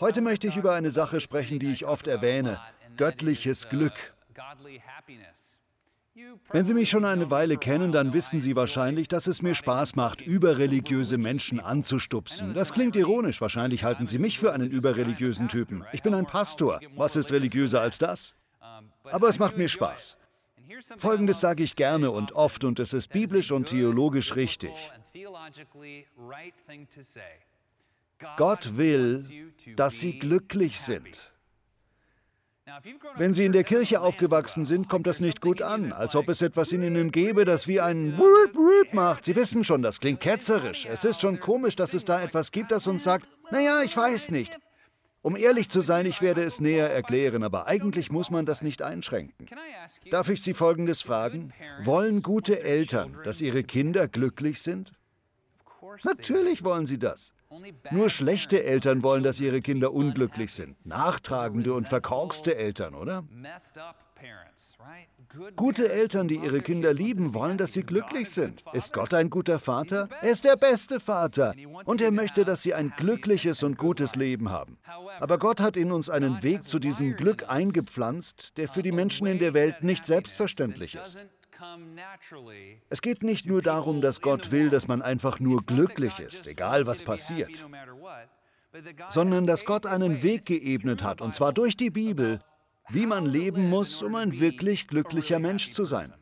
Heute möchte ich über eine Sache sprechen, die ich oft erwähne, göttliches Glück. Wenn Sie mich schon eine Weile kennen, dann wissen Sie wahrscheinlich, dass es mir Spaß macht, überreligiöse Menschen anzustupsen. Das klingt ironisch, wahrscheinlich halten Sie mich für einen überreligiösen Typen. Ich bin ein Pastor. Was ist religiöser als das? Aber es macht mir Spaß. Folgendes sage ich gerne und oft und es ist biblisch und theologisch richtig. Gott will, dass Sie glücklich sind. Wenn Sie in der Kirche aufgewachsen sind, kommt das nicht gut an, als ob es etwas in Ihnen gäbe, das wie ein Wut Wut macht. Sie wissen schon, das klingt ketzerisch. Es ist schon komisch, dass es da etwas gibt, das uns sagt, naja, ich weiß nicht. Um ehrlich zu sein, ich werde es näher erklären, aber eigentlich muss man das nicht einschränken. Darf ich Sie Folgendes fragen? Wollen gute Eltern, dass ihre Kinder glücklich sind? Natürlich wollen sie das. Nur schlechte Eltern wollen, dass ihre Kinder unglücklich sind. Nachtragende und verkorkste Eltern, oder? Gute Eltern, die ihre Kinder lieben, wollen, dass sie glücklich sind. Ist Gott ein guter Vater? Er ist der beste Vater. Und er möchte, dass sie ein glückliches und gutes Leben haben. Aber Gott hat in uns einen Weg zu diesem Glück eingepflanzt, der für die Menschen in der Welt nicht selbstverständlich ist. Es geht nicht nur darum, dass Gott will, dass man einfach nur glücklich ist, egal was passiert, sondern dass Gott einen Weg geebnet hat, und zwar durch die Bibel, wie man leben muss, um ein wirklich glücklicher Mensch zu sein.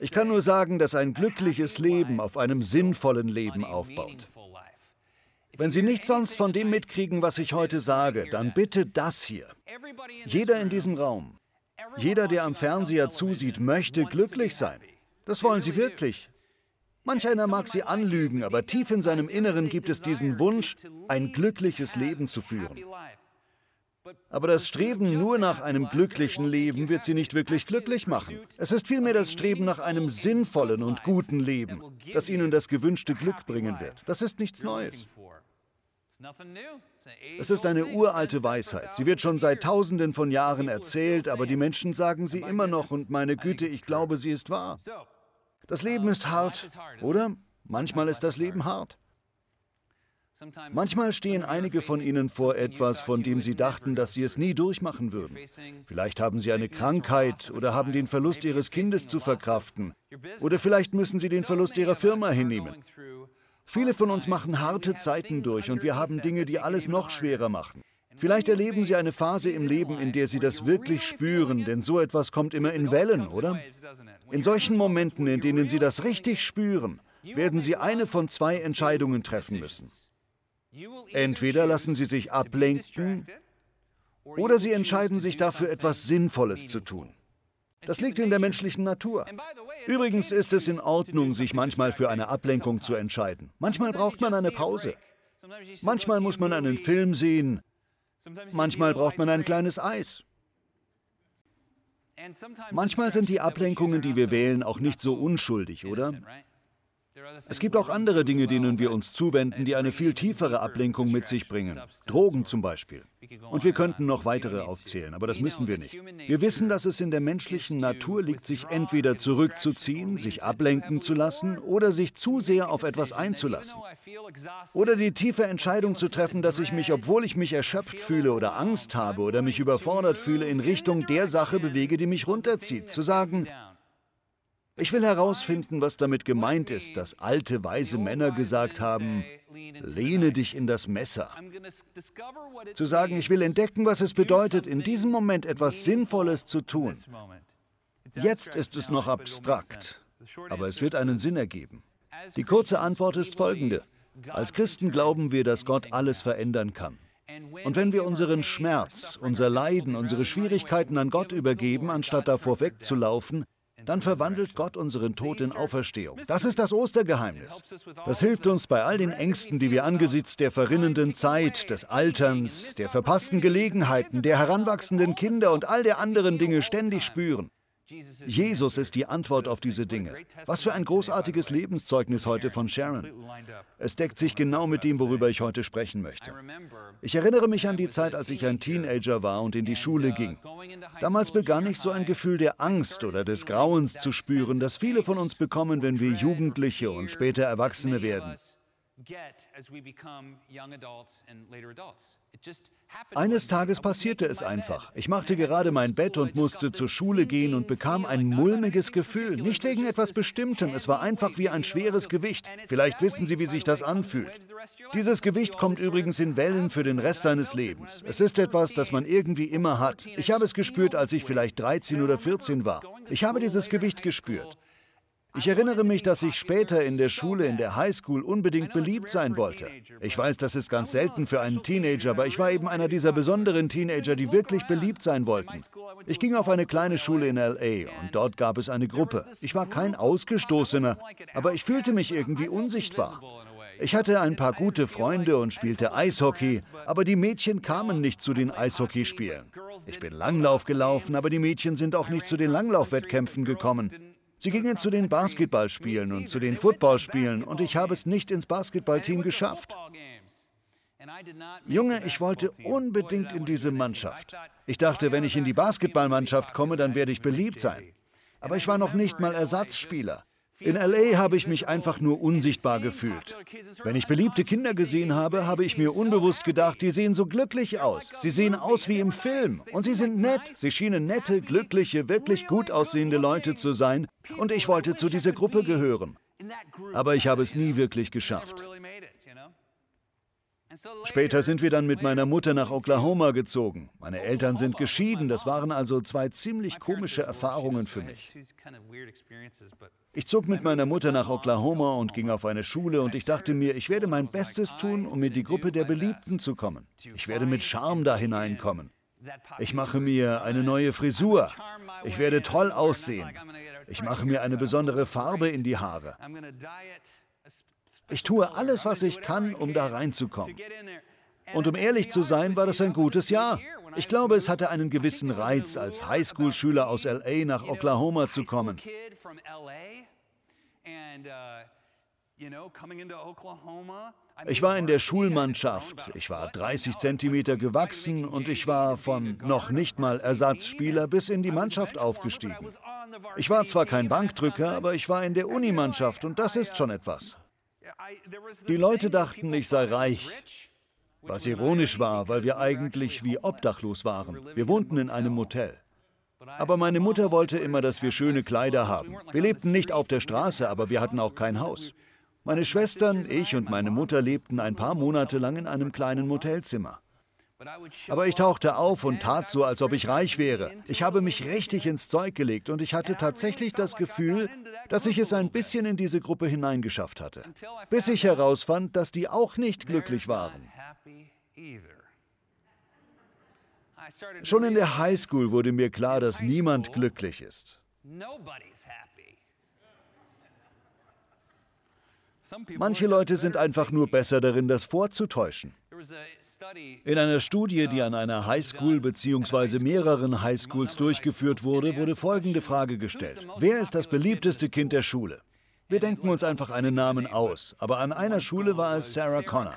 Ich kann nur sagen, dass ein glückliches Leben auf einem sinnvollen Leben aufbaut. Wenn Sie nichts sonst von dem mitkriegen, was ich heute sage, dann bitte das hier. Jeder in diesem Raum, jeder, der am Fernseher zusieht, möchte glücklich sein. Das wollen sie wirklich. Manch einer mag sie anlügen, aber tief in seinem Inneren gibt es diesen Wunsch, ein glückliches Leben zu führen. Aber das Streben nur nach einem glücklichen Leben wird sie nicht wirklich glücklich machen. Es ist vielmehr das Streben nach einem sinnvollen und guten Leben, das ihnen das gewünschte Glück bringen wird. Das ist nichts Neues. Es ist eine uralte Weisheit. Sie wird schon seit Tausenden von Jahren erzählt, aber die Menschen sagen sie immer noch und meine Güte, ich glaube, sie ist wahr. Das Leben ist hart, oder? Manchmal ist das Leben hart. Manchmal stehen einige von Ihnen vor etwas, von dem Sie dachten, dass Sie es nie durchmachen würden. Vielleicht haben Sie eine Krankheit oder haben den Verlust Ihres Kindes zu verkraften. Oder vielleicht müssen Sie den Verlust Ihrer Firma hinnehmen. Viele von uns machen harte Zeiten durch und wir haben Dinge, die alles noch schwerer machen. Vielleicht erleben Sie eine Phase im Leben, in der Sie das wirklich spüren, denn so etwas kommt immer in Wellen, oder? In solchen Momenten, in denen Sie das richtig spüren, werden Sie eine von zwei Entscheidungen treffen müssen. Entweder lassen Sie sich ablenken oder Sie entscheiden sich dafür, etwas Sinnvolles zu tun. Das liegt in der menschlichen Natur. Übrigens ist es in Ordnung, sich manchmal für eine Ablenkung zu entscheiden. Manchmal braucht man eine Pause. Manchmal muss man einen Film sehen. Manchmal braucht man ein kleines Eis. Manchmal sind die Ablenkungen, die wir wählen, auch nicht so unschuldig, oder? Es gibt auch andere Dinge, denen wir uns zuwenden, die eine viel tiefere Ablenkung mit sich bringen. Drogen zum Beispiel. Und wir könnten noch weitere aufzählen, aber das müssen wir nicht. Wir wissen, dass es in der menschlichen Natur liegt, sich entweder zurückzuziehen, sich ablenken zu lassen oder sich zu sehr auf etwas einzulassen. Oder die tiefe Entscheidung zu treffen, dass ich mich, obwohl ich mich erschöpft fühle oder Angst habe oder mich überfordert fühle, in Richtung der Sache bewege, die mich runterzieht. Zu sagen, ich will herausfinden, was damit gemeint ist, dass alte weise Männer gesagt haben, lehne dich in das Messer. Zu sagen, ich will entdecken, was es bedeutet, in diesem Moment etwas Sinnvolles zu tun. Jetzt ist es noch abstrakt, aber es wird einen Sinn ergeben. Die kurze Antwort ist folgende. Als Christen glauben wir, dass Gott alles verändern kann. Und wenn wir unseren Schmerz, unser Leiden, unsere Schwierigkeiten an Gott übergeben, anstatt davor wegzulaufen, dann verwandelt Gott unseren Tod in Auferstehung. Das ist das Ostergeheimnis. Das hilft uns bei all den Ängsten, die wir angesichts der verrinnenden Zeit, des Alterns, der verpassten Gelegenheiten, der heranwachsenden Kinder und all der anderen Dinge ständig spüren. Jesus ist die Antwort auf diese Dinge. Was für ein großartiges Lebenszeugnis heute von Sharon. Es deckt sich genau mit dem, worüber ich heute sprechen möchte. Ich erinnere mich an die Zeit, als ich ein Teenager war und in die Schule ging. Damals begann ich so ein Gefühl der Angst oder des Grauens zu spüren, das viele von uns bekommen, wenn wir Jugendliche und später Erwachsene werden. Eines Tages passierte es einfach. Ich machte gerade mein Bett und musste zur Schule gehen und bekam ein mulmiges Gefühl. Nicht wegen etwas Bestimmtem, es war einfach wie ein schweres Gewicht. Vielleicht wissen Sie, wie sich das anfühlt. Dieses Gewicht kommt übrigens in Wellen für den Rest deines Lebens. Es ist etwas, das man irgendwie immer hat. Ich habe es gespürt, als ich vielleicht 13 oder 14 war. Ich habe dieses Gewicht gespürt. Ich erinnere mich, dass ich später in der Schule, in der Highschool unbedingt beliebt sein wollte. Ich weiß, das ist ganz selten für einen Teenager, aber ich war eben einer dieser besonderen Teenager, die wirklich beliebt sein wollten. Ich ging auf eine kleine Schule in LA und dort gab es eine Gruppe. Ich war kein Ausgestoßener, aber ich fühlte mich irgendwie unsichtbar. Ich hatte ein paar gute Freunde und spielte Eishockey, aber die Mädchen kamen nicht zu den Eishockeyspielen. Ich bin Langlauf gelaufen, aber die Mädchen sind auch nicht zu den Langlaufwettkämpfen gekommen. Sie gingen zu den Basketballspielen und zu den Footballspielen und ich habe es nicht ins Basketballteam geschafft. Junge, ich wollte unbedingt in diese Mannschaft. Ich dachte, wenn ich in die Basketballmannschaft komme, dann werde ich beliebt sein. Aber ich war noch nicht mal Ersatzspieler. In LA habe ich mich einfach nur unsichtbar gefühlt. Wenn ich beliebte Kinder gesehen habe, habe ich mir unbewusst gedacht, die sehen so glücklich aus. Sie sehen aus wie im Film. Und sie sind nett. Sie schienen nette, glückliche, wirklich gut aussehende Leute zu sein. Und ich wollte zu dieser Gruppe gehören. Aber ich habe es nie wirklich geschafft. Später sind wir dann mit meiner Mutter nach Oklahoma gezogen. Meine Eltern sind geschieden, das waren also zwei ziemlich komische Erfahrungen für mich. Ich zog mit meiner Mutter nach Oklahoma und ging auf eine Schule und ich dachte mir, ich werde mein Bestes tun, um in die Gruppe der Beliebten zu kommen. Ich werde mit Charme da hineinkommen. Ich mache mir eine neue Frisur. Ich werde toll aussehen. Ich mache mir eine besondere Farbe in die Haare. Ich tue alles, was ich kann, um da reinzukommen. Und um ehrlich zu sein, war das ein gutes Jahr. Ich glaube, es hatte einen gewissen Reiz, als Highschool-Schüler aus LA nach Oklahoma zu kommen. Ich war in der Schulmannschaft. Ich war 30 Zentimeter gewachsen und ich war von noch nicht mal Ersatzspieler bis in die Mannschaft aufgestiegen. Ich war zwar kein Bankdrücker, aber ich war in der Unimannschaft und das ist schon etwas. Die Leute dachten, ich sei reich, was ironisch war, weil wir eigentlich wie obdachlos waren. Wir wohnten in einem Motel. Aber meine Mutter wollte immer, dass wir schöne Kleider haben. Wir lebten nicht auf der Straße, aber wir hatten auch kein Haus. Meine Schwestern, ich und meine Mutter lebten ein paar Monate lang in einem kleinen Motelzimmer. Aber ich tauchte auf und tat so, als ob ich reich wäre. Ich habe mich richtig ins Zeug gelegt und ich hatte tatsächlich das Gefühl, dass ich es ein bisschen in diese Gruppe hineingeschafft hatte. Bis ich herausfand, dass die auch nicht glücklich waren. Schon in der Highschool wurde mir klar, dass niemand glücklich ist. Manche Leute sind einfach nur besser darin, das vorzutäuschen. In einer Studie, die an einer Highschool bzw. mehreren Highschools durchgeführt wurde, wurde folgende Frage gestellt. Wer ist das beliebteste Kind der Schule? Wir denken uns einfach einen Namen aus, aber an einer Schule war es Sarah Connor.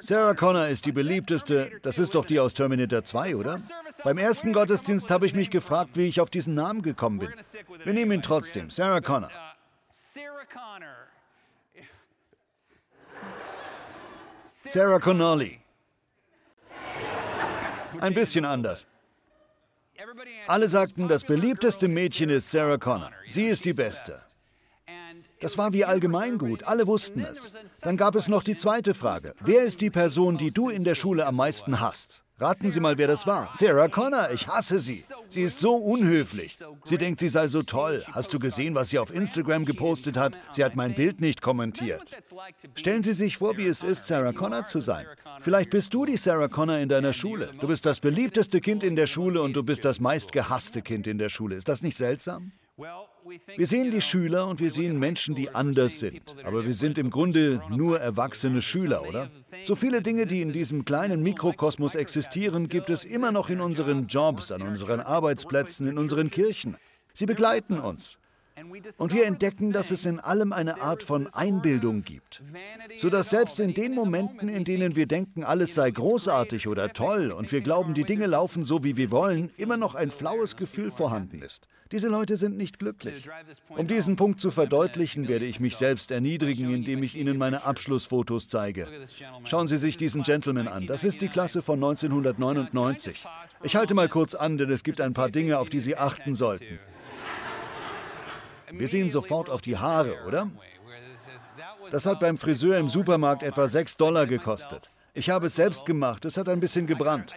Sarah Connor ist die beliebteste, das ist doch die aus Terminator 2, oder? Beim ersten Gottesdienst habe ich mich gefragt, wie ich auf diesen Namen gekommen bin. Wir nehmen ihn trotzdem, Sarah Connor. Sarah Connolly. Ein bisschen anders. Alle sagten, das beliebteste Mädchen ist Sarah Connor. Sie ist die Beste. Das war wie allgemeingut, alle wussten es. Dann gab es noch die zweite Frage. Wer ist die Person, die du in der Schule am meisten hasst? Raten Sie mal, wer das war. Sarah Connor, ich hasse sie. Sie ist so unhöflich. Sie denkt, sie sei so toll. Hast du gesehen, was sie auf Instagram gepostet hat? Sie hat mein Bild nicht kommentiert. Stellen Sie sich vor, wie es ist, Sarah Connor zu sein. Vielleicht bist du die Sarah Connor in deiner Schule. Du bist das beliebteste Kind in der Schule und du bist das meistgehasste Kind in der Schule. Ist das nicht seltsam? Wir sehen die Schüler und wir sehen Menschen, die anders sind. Aber wir sind im Grunde nur erwachsene Schüler, oder? So viele Dinge, die in diesem kleinen Mikrokosmos existieren, gibt es immer noch in unseren Jobs, an unseren Arbeitsplätzen, in unseren Kirchen. Sie begleiten uns. Und wir entdecken, dass es in allem eine Art von Einbildung gibt, sodass selbst in den Momenten, in denen wir denken, alles sei großartig oder toll und wir glauben, die Dinge laufen so, wie wir wollen, immer noch ein flaues Gefühl vorhanden ist. Diese Leute sind nicht glücklich. Um diesen Punkt zu verdeutlichen, werde ich mich selbst erniedrigen, indem ich Ihnen meine Abschlussfotos zeige. Schauen Sie sich diesen Gentleman an. Das ist die Klasse von 1999. Ich halte mal kurz an, denn es gibt ein paar Dinge, auf die Sie achten sollten. Wir sehen sofort auf die Haare, oder? Das hat beim Friseur im Supermarkt etwa 6 Dollar gekostet. Ich habe es selbst gemacht, es hat ein bisschen gebrannt.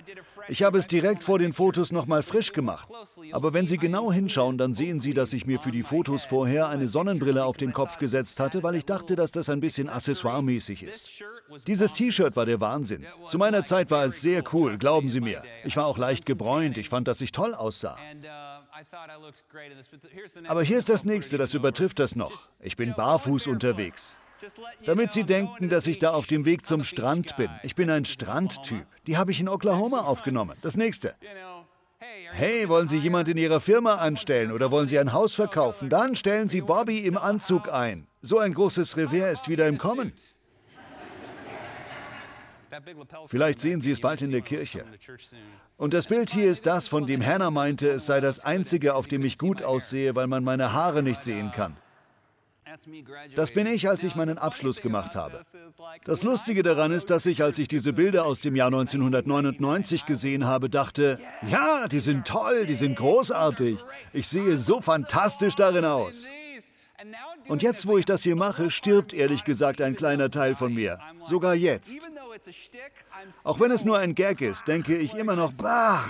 Ich habe es direkt vor den Fotos nochmal frisch gemacht. Aber wenn Sie genau hinschauen, dann sehen Sie, dass ich mir für die Fotos vorher eine Sonnenbrille auf den Kopf gesetzt hatte, weil ich dachte, dass das ein bisschen accessoiremäßig ist. Dieses T-Shirt war der Wahnsinn. Zu meiner Zeit war es sehr cool, glauben Sie mir. Ich war auch leicht gebräunt, ich fand, dass ich toll aussah. Aber hier ist das nächste, das übertrifft das noch. Ich bin barfuß unterwegs. Damit Sie denken, dass ich da auf dem Weg zum Strand bin. Ich bin ein Strandtyp. Die habe ich in Oklahoma aufgenommen. Das nächste. Hey, wollen Sie jemand in Ihrer Firma anstellen oder wollen Sie ein Haus verkaufen? Dann stellen Sie Bobby im Anzug ein. So ein großes Revers ist wieder im Kommen. Vielleicht sehen Sie es bald in der Kirche. Und das Bild hier ist das, von dem Hannah meinte, es sei das einzige, auf dem ich gut aussehe, weil man meine Haare nicht sehen kann. Das bin ich, als ich meinen Abschluss gemacht habe. Das Lustige daran ist, dass ich, als ich diese Bilder aus dem Jahr 1999 gesehen habe, dachte, ja, die sind toll, die sind großartig. Ich sehe so fantastisch darin aus. Und jetzt, wo ich das hier mache, stirbt ehrlich gesagt ein kleiner Teil von mir. Sogar jetzt. Auch wenn es nur ein Gag ist, denke ich immer noch, bah.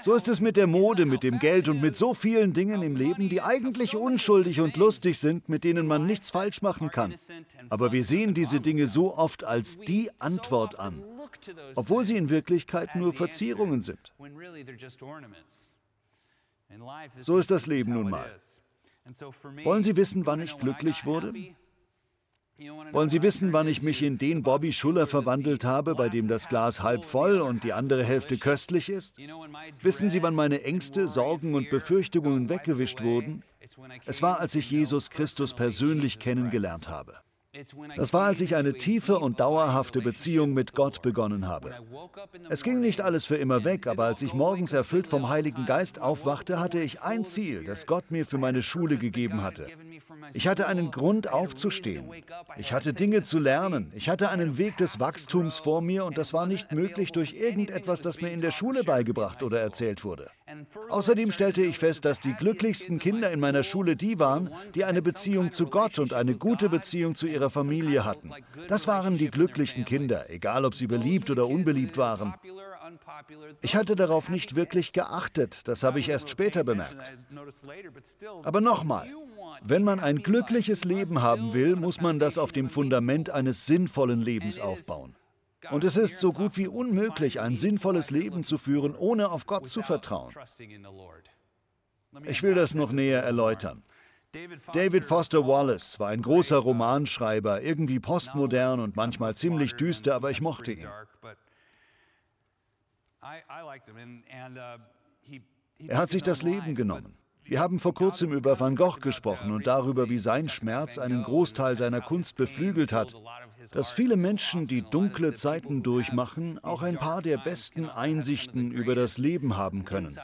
So ist es mit der Mode, mit dem Geld und mit so vielen Dingen im Leben, die eigentlich unschuldig und lustig sind, mit denen man nichts falsch machen kann. Aber wir sehen diese Dinge so oft als die Antwort an, obwohl sie in Wirklichkeit nur Verzierungen sind. So ist das Leben nun mal. Wollen Sie wissen, wann ich glücklich wurde? Wollen Sie wissen, wann ich mich in den Bobby Schuller verwandelt habe, bei dem das Glas halb voll und die andere Hälfte köstlich ist? Wissen Sie, wann meine Ängste, Sorgen und Befürchtungen weggewischt wurden? Es war, als ich Jesus Christus persönlich kennengelernt habe. Das war, als ich eine tiefe und dauerhafte Beziehung mit Gott begonnen habe. Es ging nicht alles für immer weg, aber als ich morgens erfüllt vom Heiligen Geist aufwachte, hatte ich ein Ziel, das Gott mir für meine Schule gegeben hatte. Ich hatte einen Grund aufzustehen. Ich hatte Dinge zu lernen. Ich hatte einen Weg des Wachstums vor mir und das war nicht möglich durch irgendetwas, das mir in der Schule beigebracht oder erzählt wurde. Außerdem stellte ich fest, dass die glücklichsten Kinder in meiner Schule die waren, die eine Beziehung zu Gott und eine gute Beziehung zu ihrer Familie hatten. Das waren die glücklichsten Kinder, egal ob sie beliebt oder unbeliebt waren. Ich hatte darauf nicht wirklich geachtet, das habe ich erst später bemerkt. Aber nochmal, wenn man ein glückliches Leben haben will, muss man das auf dem Fundament eines sinnvollen Lebens aufbauen. Und es ist so gut wie unmöglich, ein sinnvolles Leben zu führen, ohne auf Gott zu vertrauen. Ich will das noch näher erläutern. David Foster Wallace war ein großer Romanschreiber, irgendwie postmodern und manchmal ziemlich düster, aber ich mochte ihn. Er hat sich das Leben genommen. Wir haben vor kurzem über Van Gogh gesprochen und darüber, wie sein Schmerz einen Großteil seiner Kunst beflügelt hat dass viele Menschen, die dunkle Zeiten durchmachen, auch ein paar der besten Einsichten über das Leben haben können.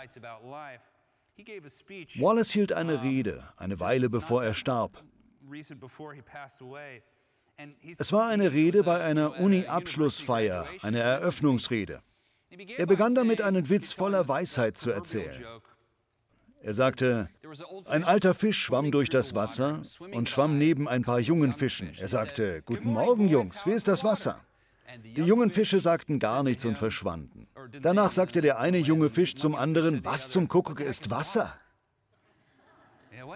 Wallace hielt eine Rede, eine Weile bevor er starb. Es war eine Rede bei einer Uni-Abschlussfeier, eine Eröffnungsrede. Er begann damit, einen Witz voller Weisheit zu erzählen. Er sagte, ein alter Fisch schwamm durch das Wasser und schwamm neben ein paar jungen Fischen. Er sagte, Guten Morgen, Jungs, wie ist das Wasser? Die jungen Fische sagten gar nichts und verschwanden. Danach sagte der eine junge Fisch zum anderen, was zum Kuckuck ist Wasser?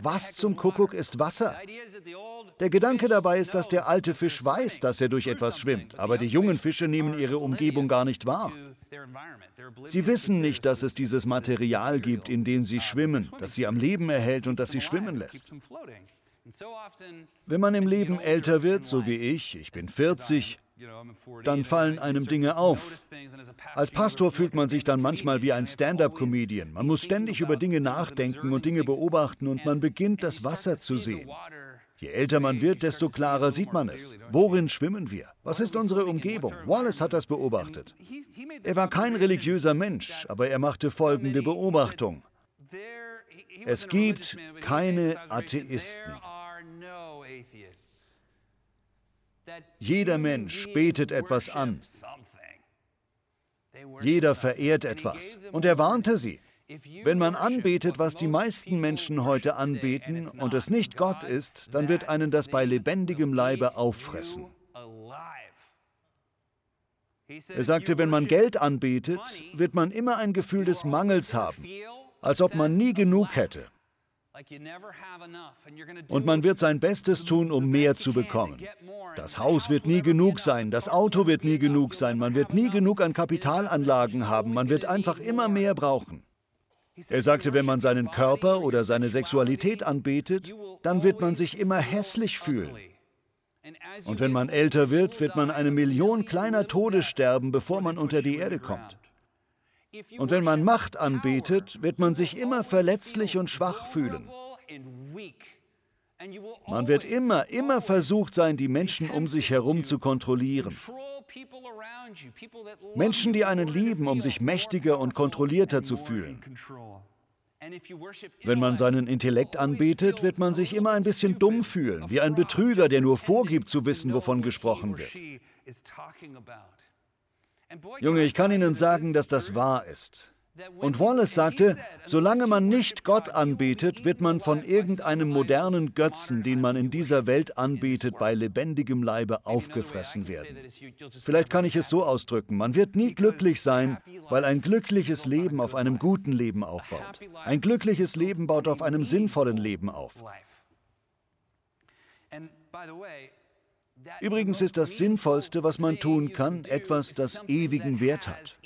Was zum Kuckuck ist Wasser? Der Gedanke dabei ist, dass der alte Fisch weiß, dass er durch etwas schwimmt, aber die jungen Fische nehmen ihre Umgebung gar nicht wahr. Sie wissen nicht, dass es dieses Material gibt, in dem sie schwimmen, das sie am Leben erhält und das sie schwimmen lässt. Wenn man im Leben älter wird, so wie ich, ich bin 40, dann fallen einem Dinge auf. Als Pastor fühlt man sich dann manchmal wie ein Stand-up-Comedian. Man muss ständig über Dinge nachdenken und Dinge beobachten und man beginnt das Wasser zu sehen. Je älter man wird, desto klarer sieht man es. Worin schwimmen wir? Was ist unsere Umgebung? Wallace hat das beobachtet. Er war kein religiöser Mensch, aber er machte folgende Beobachtung. Es gibt keine Atheisten. Jeder Mensch betet etwas an. Jeder verehrt etwas. Und er warnte sie. Wenn man anbetet, was die meisten Menschen heute anbeten und es nicht Gott ist, dann wird einen das bei lebendigem Leibe auffressen. Er sagte, wenn man Geld anbetet, wird man immer ein Gefühl des Mangels haben, als ob man nie genug hätte. Und man wird sein Bestes tun, um mehr zu bekommen. Das Haus wird nie genug sein, das Auto wird nie genug sein, man wird nie genug an Kapitalanlagen haben, man wird einfach immer mehr brauchen. Er sagte, wenn man seinen Körper oder seine Sexualität anbetet, dann wird man sich immer hässlich fühlen. Und wenn man älter wird, wird man eine Million kleiner Tode sterben, bevor man unter die Erde kommt. Und wenn man Macht anbetet, wird man sich immer verletzlich und schwach fühlen. Man wird immer, immer versucht sein, die Menschen um sich herum zu kontrollieren. Menschen, die einen lieben, um sich mächtiger und kontrollierter zu fühlen. Wenn man seinen Intellekt anbetet, wird man sich immer ein bisschen dumm fühlen, wie ein Betrüger, der nur vorgibt zu wissen, wovon gesprochen wird. Junge, ich kann Ihnen sagen, dass das wahr ist. Und Wallace sagte, solange man nicht Gott anbetet, wird man von irgendeinem modernen Götzen, den man in dieser Welt anbetet, bei lebendigem Leibe aufgefressen werden. Vielleicht kann ich es so ausdrücken, man wird nie glücklich sein, weil ein glückliches Leben auf einem guten Leben aufbaut. Ein glückliches Leben baut auf einem sinnvollen Leben auf. Übrigens ist das Sinnvollste, was man tun kann, etwas, das ewigen Wert hat.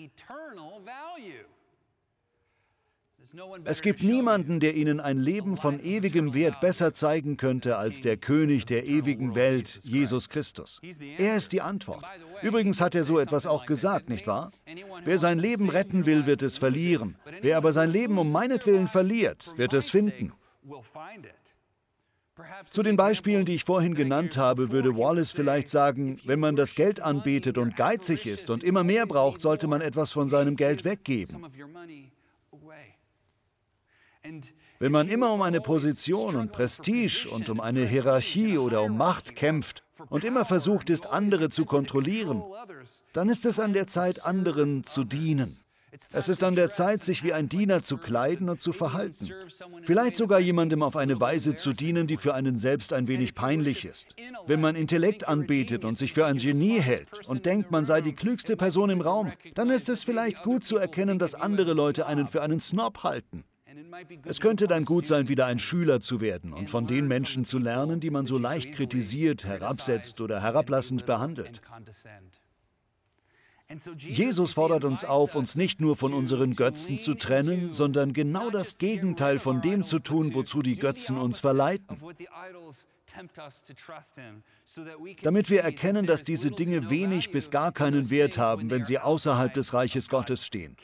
Es gibt niemanden, der Ihnen ein Leben von ewigem Wert besser zeigen könnte als der König der ewigen Welt, Jesus Christus. Er ist die Antwort. Übrigens hat er so etwas auch gesagt, nicht wahr? Wer sein Leben retten will, wird es verlieren. Wer aber sein Leben um meinetwillen verliert, wird es finden. Zu den Beispielen, die ich vorhin genannt habe, würde Wallace vielleicht sagen, wenn man das Geld anbetet und geizig ist und immer mehr braucht, sollte man etwas von seinem Geld weggeben. Wenn man immer um eine Position und Prestige und um eine Hierarchie oder um Macht kämpft und immer versucht ist, andere zu kontrollieren, dann ist es an der Zeit, anderen zu dienen. Es ist an der Zeit, sich wie ein Diener zu kleiden und zu verhalten. Vielleicht sogar jemandem auf eine Weise zu dienen, die für einen selbst ein wenig peinlich ist. Wenn man Intellekt anbetet und sich für ein Genie hält und denkt, man sei die klügste Person im Raum, dann ist es vielleicht gut zu erkennen, dass andere Leute einen für einen Snob halten. Es könnte dann gut sein, wieder ein Schüler zu werden und von den Menschen zu lernen, die man so leicht kritisiert, herabsetzt oder herablassend behandelt. Jesus fordert uns auf, uns nicht nur von unseren Götzen zu trennen, sondern genau das Gegenteil von dem zu tun, wozu die Götzen uns verleiten. Damit wir erkennen, dass diese Dinge wenig bis gar keinen Wert haben, wenn sie außerhalb des Reiches Gottes stehen.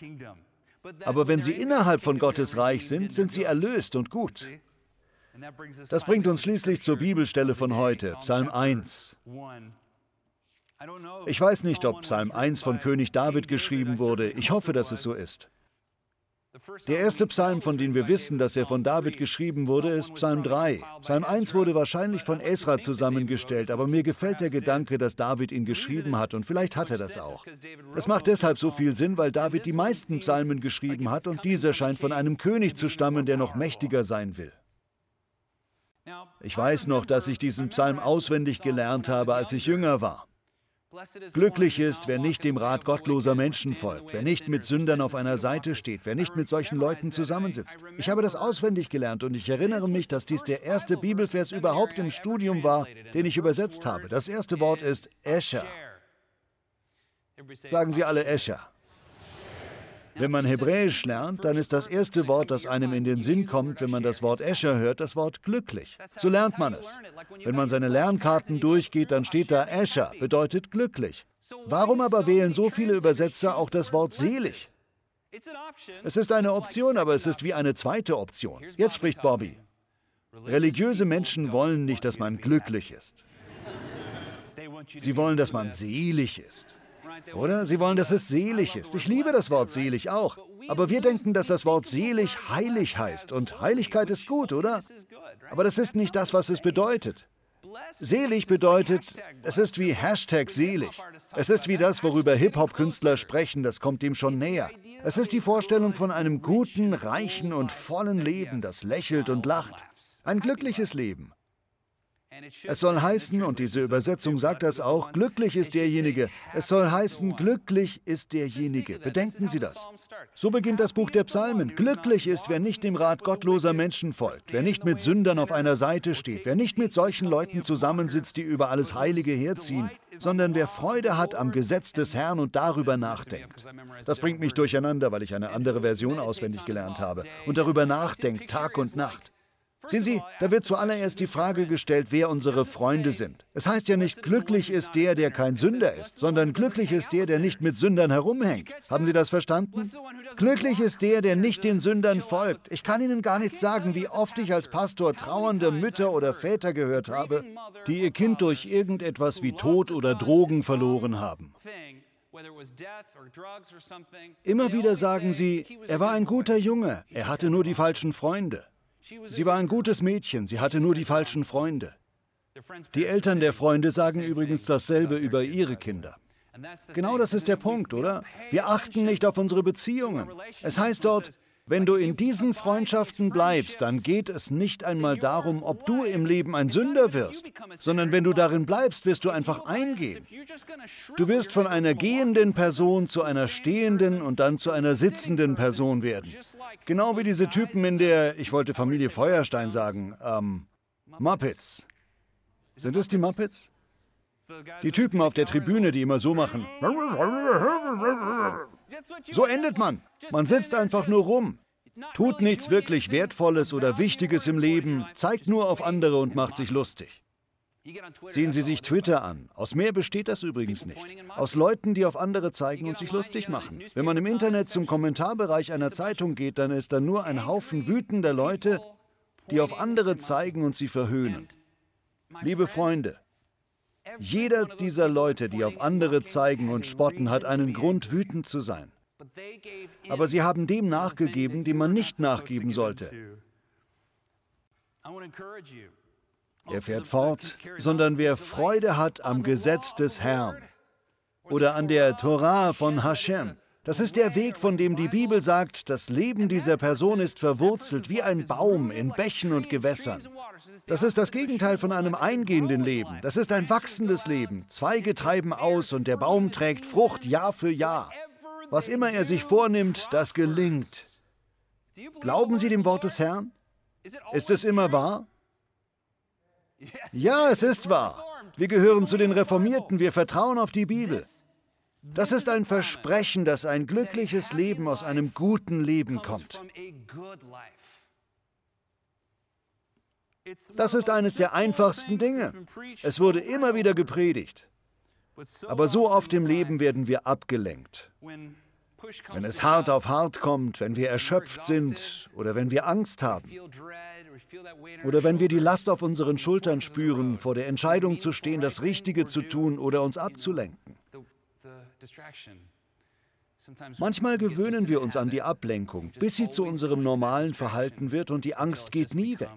Aber wenn sie innerhalb von Gottes Reich sind, sind sie erlöst und gut. Das bringt uns schließlich zur Bibelstelle von heute, Psalm 1. Ich weiß nicht, ob Psalm 1 von König David geschrieben wurde. Ich hoffe, dass es so ist. Der erste Psalm, von dem wir wissen, dass er von David geschrieben wurde, ist Psalm 3. Psalm 1 wurde wahrscheinlich von Esra zusammengestellt, aber mir gefällt der Gedanke, dass David ihn geschrieben hat und vielleicht hat er das auch. Es macht deshalb so viel Sinn, weil David die meisten Psalmen geschrieben hat und dieser scheint von einem König zu stammen, der noch mächtiger sein will. Ich weiß noch, dass ich diesen Psalm auswendig gelernt habe, als ich jünger war. Glücklich ist, wer nicht dem Rat gottloser Menschen folgt, wer nicht mit Sündern auf einer Seite steht, wer nicht mit solchen Leuten zusammensitzt. Ich habe das auswendig gelernt und ich erinnere mich, dass dies der erste Bibelvers überhaupt im Studium war, den ich übersetzt habe. Das erste Wort ist Escher. Sagen Sie alle Escher. Wenn man Hebräisch lernt, dann ist das erste Wort, das einem in den Sinn kommt, wenn man das Wort Escher hört, das Wort glücklich. So lernt man es. Wenn man seine Lernkarten durchgeht, dann steht da Escher, bedeutet glücklich. Warum aber wählen so viele Übersetzer auch das Wort selig? Es ist eine Option, aber es ist wie eine zweite Option. Jetzt spricht Bobby. Religiöse Menschen wollen nicht, dass man glücklich ist. Sie wollen, dass man selig ist. Oder? Sie wollen, dass es selig ist. Ich liebe das Wort selig auch. Aber wir denken, dass das Wort selig heilig heißt. Und Heiligkeit ist gut, oder? Aber das ist nicht das, was es bedeutet. Selig bedeutet, es ist wie Hashtag selig. Es ist wie das, worüber Hip-Hop-Künstler sprechen, das kommt dem schon näher. Es ist die Vorstellung von einem guten, reichen und vollen Leben, das lächelt und lacht. Ein glückliches Leben. Es soll heißen, und diese Übersetzung sagt das auch, glücklich ist derjenige. Es soll heißen, glücklich ist derjenige. Bedenken Sie das. So beginnt das Buch der Psalmen. Glücklich ist, wer nicht dem Rat gottloser Menschen folgt, wer nicht mit Sündern auf einer Seite steht, wer nicht mit solchen Leuten zusammensitzt, die über alles Heilige herziehen, sondern wer Freude hat am Gesetz des Herrn und darüber nachdenkt. Das bringt mich durcheinander, weil ich eine andere Version auswendig gelernt habe und darüber nachdenkt Tag und Nacht. Sehen Sie, da wird zuallererst die Frage gestellt, wer unsere Freunde sind. Es heißt ja nicht, glücklich ist der, der kein Sünder ist, sondern glücklich ist der, der nicht mit Sündern herumhängt. Haben Sie das verstanden? Glücklich ist der, der nicht den Sündern folgt. Ich kann Ihnen gar nicht sagen, wie oft ich als Pastor trauernde Mütter oder Väter gehört habe, die ihr Kind durch irgendetwas wie Tod oder Drogen verloren haben. Immer wieder sagen sie, er war ein guter Junge, er hatte nur die falschen Freunde. Sie war ein gutes Mädchen, sie hatte nur die falschen Freunde. Die Eltern der Freunde sagen übrigens dasselbe über ihre Kinder. Genau das ist der Punkt, oder? Wir achten nicht auf unsere Beziehungen. Es heißt dort, wenn du in diesen Freundschaften bleibst, dann geht es nicht einmal darum, ob du im Leben ein Sünder wirst, sondern wenn du darin bleibst, wirst du einfach eingehen. Du wirst von einer gehenden Person zu einer stehenden und dann zu einer sitzenden Person werden. Genau wie diese Typen in der, ich wollte Familie Feuerstein sagen, ähm, Muppets. Sind es die Muppets? Die Typen auf der Tribüne, die immer so machen. So endet man. Man sitzt einfach nur rum. Tut nichts wirklich Wertvolles oder Wichtiges im Leben, zeigt nur auf andere und macht sich lustig. Sehen Sie sich Twitter an. Aus mehr besteht das übrigens nicht. Aus Leuten, die auf andere zeigen und sich lustig machen. Wenn man im Internet zum Kommentarbereich einer Zeitung geht, dann ist da nur ein Haufen wütender Leute, die auf andere zeigen und sie verhöhnen. Liebe Freunde, jeder dieser Leute, die auf andere zeigen und spotten, hat einen Grund, wütend zu sein. Aber sie haben dem nachgegeben, dem man nicht nachgeben sollte. Er fährt fort, sondern wer Freude hat am Gesetz des Herrn oder an der Torah von Hashem, das ist der Weg, von dem die Bibel sagt, das Leben dieser Person ist verwurzelt wie ein Baum in Bächen und Gewässern. Das ist das Gegenteil von einem eingehenden Leben. Das ist ein wachsendes Leben. Zweige treiben aus und der Baum trägt Frucht Jahr für Jahr. Was immer er sich vornimmt, das gelingt. Glauben Sie dem Wort des Herrn? Ist es immer wahr? Ja, es ist wahr. Wir gehören zu den Reformierten, wir vertrauen auf die Bibel. Das ist ein Versprechen, dass ein glückliches Leben aus einem guten Leben kommt. Das ist eines der einfachsten Dinge. Es wurde immer wieder gepredigt. Aber so oft im Leben werden wir abgelenkt. Wenn es hart auf hart kommt, wenn wir erschöpft sind oder wenn wir Angst haben oder wenn wir die Last auf unseren Schultern spüren, vor der Entscheidung zu stehen, das Richtige zu tun oder uns abzulenken. Manchmal gewöhnen wir uns an die Ablenkung, bis sie zu unserem normalen Verhalten wird und die Angst geht nie weg.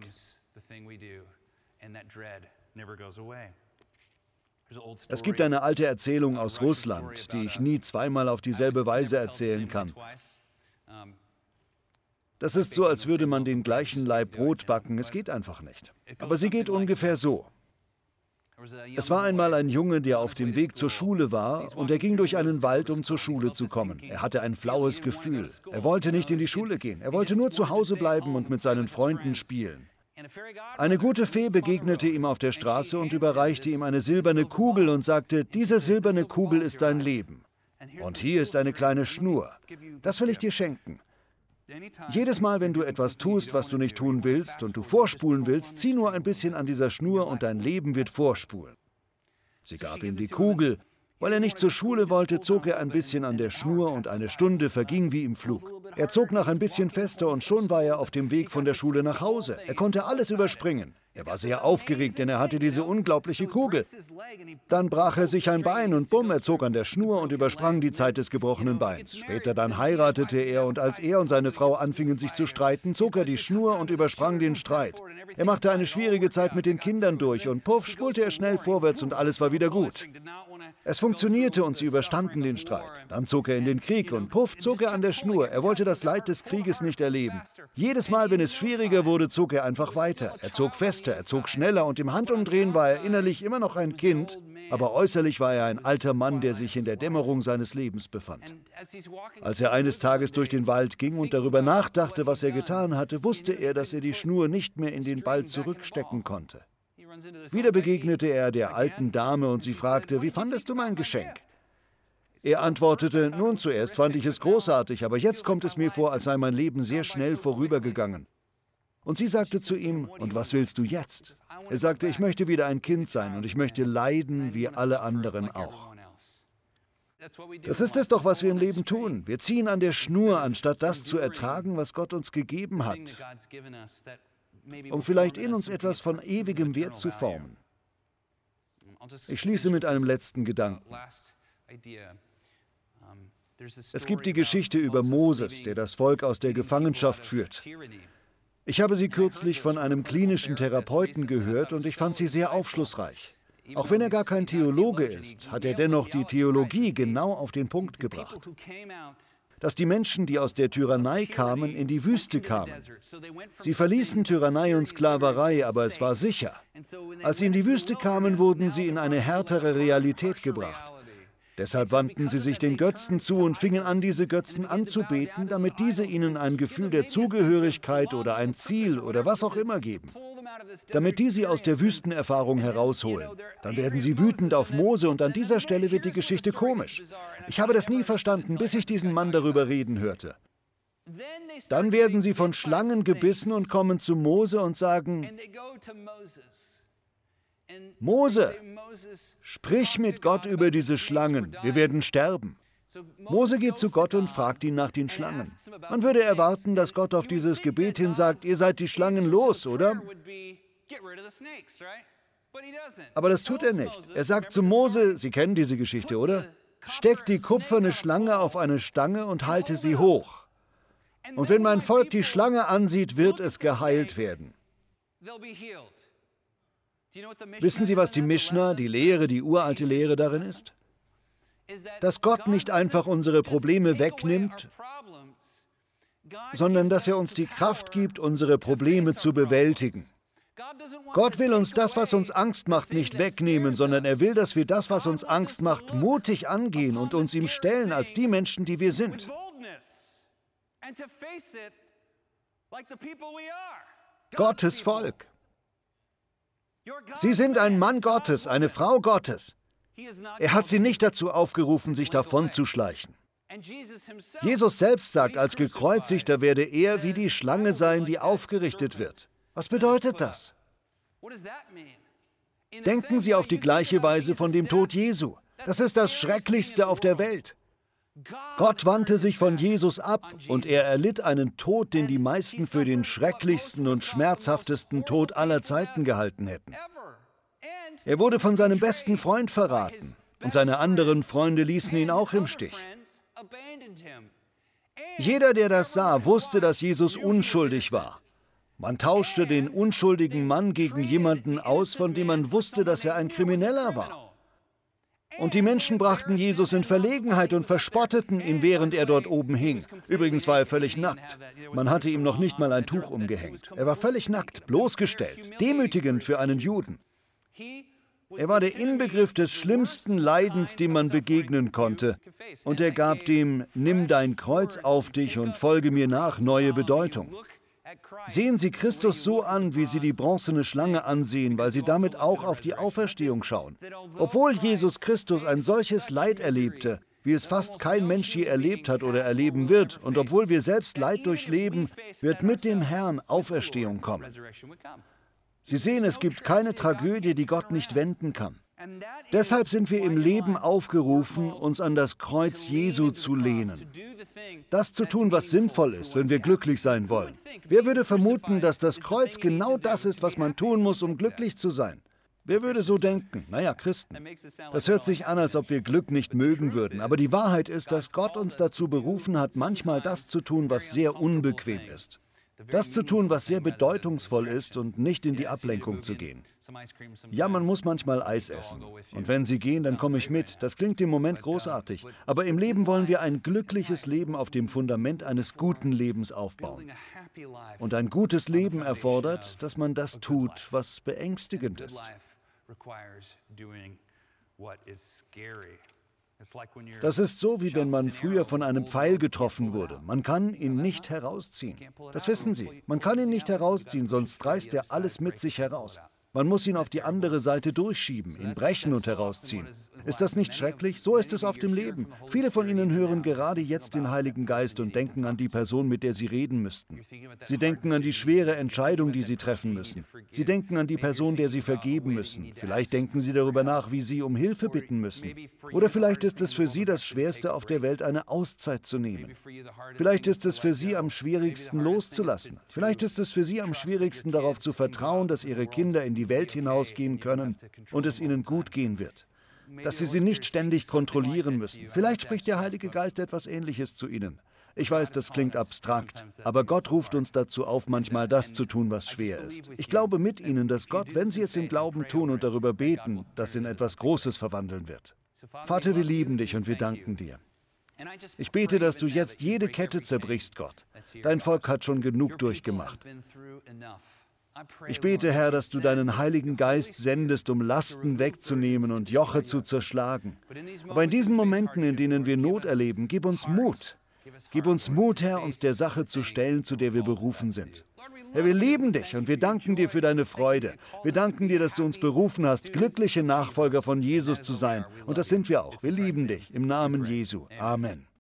Es gibt eine alte Erzählung aus Russland, die ich nie zweimal auf dieselbe Weise erzählen kann. Das ist so, als würde man den gleichen Leib Brot backen. Es geht einfach nicht. Aber sie geht ungefähr so. Es war einmal ein Junge, der auf dem Weg zur Schule war und er ging durch einen Wald, um zur Schule zu kommen. Er hatte ein flaues Gefühl. Er wollte nicht in die Schule gehen. Er wollte nur zu Hause bleiben und mit seinen Freunden spielen. Eine gute Fee begegnete ihm auf der Straße und überreichte ihm eine silberne Kugel und sagte, diese silberne Kugel ist dein Leben. Und hier ist eine kleine Schnur. Das will ich dir schenken. Jedes Mal, wenn du etwas tust, was du nicht tun willst und du vorspulen willst, zieh nur ein bisschen an dieser Schnur und dein Leben wird vorspulen. Sie gab ihm die Kugel. Weil er nicht zur Schule wollte, zog er ein bisschen an der Schnur und eine Stunde verging wie im Flug. Er zog nach ein bisschen fester und schon war er auf dem Weg von der Schule nach Hause. Er konnte alles überspringen. Er war sehr aufgeregt, denn er hatte diese unglaubliche Kugel. Dann brach er sich ein Bein und bumm, er zog an der Schnur und übersprang die Zeit des gebrochenen Beins. Später dann heiratete er und als er und seine Frau anfingen sich zu streiten, zog er die Schnur und übersprang den Streit. Er machte eine schwierige Zeit mit den Kindern durch und puff, spulte er schnell vorwärts und alles war wieder gut. Es funktionierte und sie überstanden den Streit. Dann zog er in den Krieg und puff, zog er an der Schnur. Er wollte das Leid des Krieges nicht erleben. Jedes Mal, wenn es schwieriger wurde, zog er einfach weiter. Er zog fester, er zog schneller und im Handumdrehen war er innerlich immer noch ein Kind, aber äußerlich war er ein alter Mann, der sich in der Dämmerung seines Lebens befand. Als er eines Tages durch den Wald ging und darüber nachdachte, was er getan hatte, wusste er, dass er die Schnur nicht mehr in den Ball zurückstecken konnte. Wieder begegnete er der alten Dame und sie fragte, wie fandest du mein Geschenk? Er antwortete, nun zuerst fand ich es großartig, aber jetzt kommt es mir vor, als sei mein Leben sehr schnell vorübergegangen. Und sie sagte zu ihm, und was willst du jetzt? Er sagte, ich möchte wieder ein Kind sein und ich möchte leiden wie alle anderen auch. Das ist es doch, was wir im Leben tun. Wir ziehen an der Schnur, anstatt das zu ertragen, was Gott uns gegeben hat, um vielleicht in uns etwas von ewigem Wert zu formen. Ich schließe mit einem letzten Gedanken. Es gibt die Geschichte über Moses, der das Volk aus der Gefangenschaft führt. Ich habe sie kürzlich von einem klinischen Therapeuten gehört und ich fand sie sehr aufschlussreich. Auch wenn er gar kein Theologe ist, hat er dennoch die Theologie genau auf den Punkt gebracht. Dass die Menschen, die aus der Tyrannei kamen, in die Wüste kamen. Sie verließen Tyrannei und Sklaverei, aber es war sicher. Als sie in die Wüste kamen, wurden sie in eine härtere Realität gebracht. Deshalb wandten sie sich den Götzen zu und fingen an, diese Götzen anzubeten, damit diese ihnen ein Gefühl der Zugehörigkeit oder ein Ziel oder was auch immer geben. Damit die sie aus der Wüstenerfahrung herausholen. Dann werden sie wütend auf Mose und an dieser Stelle wird die Geschichte komisch. Ich habe das nie verstanden, bis ich diesen Mann darüber reden hörte. Dann werden sie von Schlangen gebissen und kommen zu Mose und sagen, Mose, sprich mit Gott über diese Schlangen, wir werden sterben. Mose geht zu Gott und fragt ihn nach den Schlangen. Man würde erwarten, dass Gott auf dieses Gebet hin sagt, ihr seid die Schlangen los, oder? Aber das tut er nicht. Er sagt zu Mose, Sie kennen diese Geschichte, oder? Steck die kupferne Schlange auf eine Stange und halte sie hoch. Und wenn mein Volk die Schlange ansieht, wird es geheilt werden. Wissen Sie, was die Mishnah, die Lehre, die uralte Lehre darin ist? Dass Gott nicht einfach unsere Probleme wegnimmt, sondern dass er uns die Kraft gibt, unsere Probleme zu bewältigen. Gott will uns das, was uns Angst macht, nicht wegnehmen, sondern er will, dass wir das, was uns Angst macht, mutig angehen und uns ihm stellen als die Menschen, die wir sind. Gottes Volk. Sie sind ein Mann Gottes, eine Frau Gottes. Er hat sie nicht dazu aufgerufen, sich davonzuschleichen. Jesus selbst sagt, als gekreuzigter werde er wie die Schlange sein, die aufgerichtet wird. Was bedeutet das? Denken Sie auf die gleiche Weise von dem Tod Jesu. Das ist das Schrecklichste auf der Welt. Gott wandte sich von Jesus ab und er erlitt einen Tod, den die meisten für den schrecklichsten und schmerzhaftesten Tod aller Zeiten gehalten hätten. Er wurde von seinem besten Freund verraten und seine anderen Freunde ließen ihn auch im Stich. Jeder, der das sah, wusste, dass Jesus unschuldig war. Man tauschte den unschuldigen Mann gegen jemanden aus, von dem man wusste, dass er ein Krimineller war. Und die Menschen brachten Jesus in Verlegenheit und verspotteten ihn, während er dort oben hing. Übrigens war er völlig nackt. Man hatte ihm noch nicht mal ein Tuch umgehängt. Er war völlig nackt, bloßgestellt, demütigend für einen Juden. Er war der Inbegriff des schlimmsten Leidens, dem man begegnen konnte. Und er gab dem Nimm dein Kreuz auf dich und folge mir nach neue Bedeutung. Sehen Sie Christus so an, wie Sie die bronzene Schlange ansehen, weil Sie damit auch auf die Auferstehung schauen. Obwohl Jesus Christus ein solches Leid erlebte, wie es fast kein Mensch je erlebt hat oder erleben wird. Und obwohl wir selbst Leid durchleben, wird mit dem Herrn Auferstehung kommen. Sie sehen, es gibt keine Tragödie, die Gott nicht wenden kann. Deshalb sind wir im Leben aufgerufen, uns an das Kreuz Jesu zu lehnen. Das zu tun, was sinnvoll ist, wenn wir glücklich sein wollen. Wer würde vermuten, dass das Kreuz genau das ist, was man tun muss, um glücklich zu sein? Wer würde so denken? Naja, Christen. Das hört sich an, als ob wir Glück nicht mögen würden. Aber die Wahrheit ist, dass Gott uns dazu berufen hat, manchmal das zu tun, was sehr unbequem ist. Das zu tun, was sehr bedeutungsvoll ist und nicht in die Ablenkung zu gehen. Ja, man muss manchmal Eis essen. Und wenn Sie gehen, dann komme ich mit. Das klingt im Moment großartig. Aber im Leben wollen wir ein glückliches Leben auf dem Fundament eines guten Lebens aufbauen. Und ein gutes Leben erfordert, dass man das tut, was beängstigend ist. Das ist so, wie wenn man früher von einem Pfeil getroffen wurde. Man kann ihn nicht herausziehen. Das wissen Sie. Man kann ihn nicht herausziehen, sonst reißt er alles mit sich heraus. Man muss ihn auf die andere Seite durchschieben, ihn brechen und herausziehen. Ist das nicht schrecklich? So ist es auf dem Leben. Viele von Ihnen hören gerade jetzt den Heiligen Geist und denken an die Person, mit der Sie reden müssten. Sie denken an die schwere Entscheidung, die Sie treffen müssen. Sie denken an die Person, der Sie vergeben müssen. Vielleicht denken Sie darüber nach, wie Sie um Hilfe bitten müssen. Oder vielleicht ist es für Sie das Schwerste auf der Welt, eine Auszeit zu nehmen. Vielleicht ist es für Sie am schwierigsten loszulassen. Vielleicht ist es für Sie am schwierigsten darauf zu vertrauen, dass Ihre Kinder in die Welt hinausgehen können und es ihnen gut gehen wird. Dass sie sie nicht ständig kontrollieren müssen. Vielleicht spricht der Heilige Geist etwas Ähnliches zu ihnen. Ich weiß, das klingt abstrakt, aber Gott ruft uns dazu auf, manchmal das zu tun, was schwer ist. Ich glaube mit Ihnen, dass Gott, wenn Sie es im Glauben tun und darüber beten, das in etwas Großes verwandeln wird. Vater, wir lieben dich und wir danken dir. Ich bete, dass du jetzt jede Kette zerbrichst, Gott. Dein Volk hat schon genug durchgemacht. Ich bete, Herr, dass du deinen Heiligen Geist sendest, um Lasten wegzunehmen und Joche zu zerschlagen. Aber in diesen Momenten, in denen wir Not erleben, gib uns Mut. Gib uns Mut, Herr, uns der Sache zu stellen, zu der wir berufen sind. Herr, wir lieben dich und wir danken dir für deine Freude. Wir danken dir, dass du uns berufen hast, glückliche Nachfolger von Jesus zu sein. Und das sind wir auch. Wir lieben dich. Im Namen Jesu. Amen.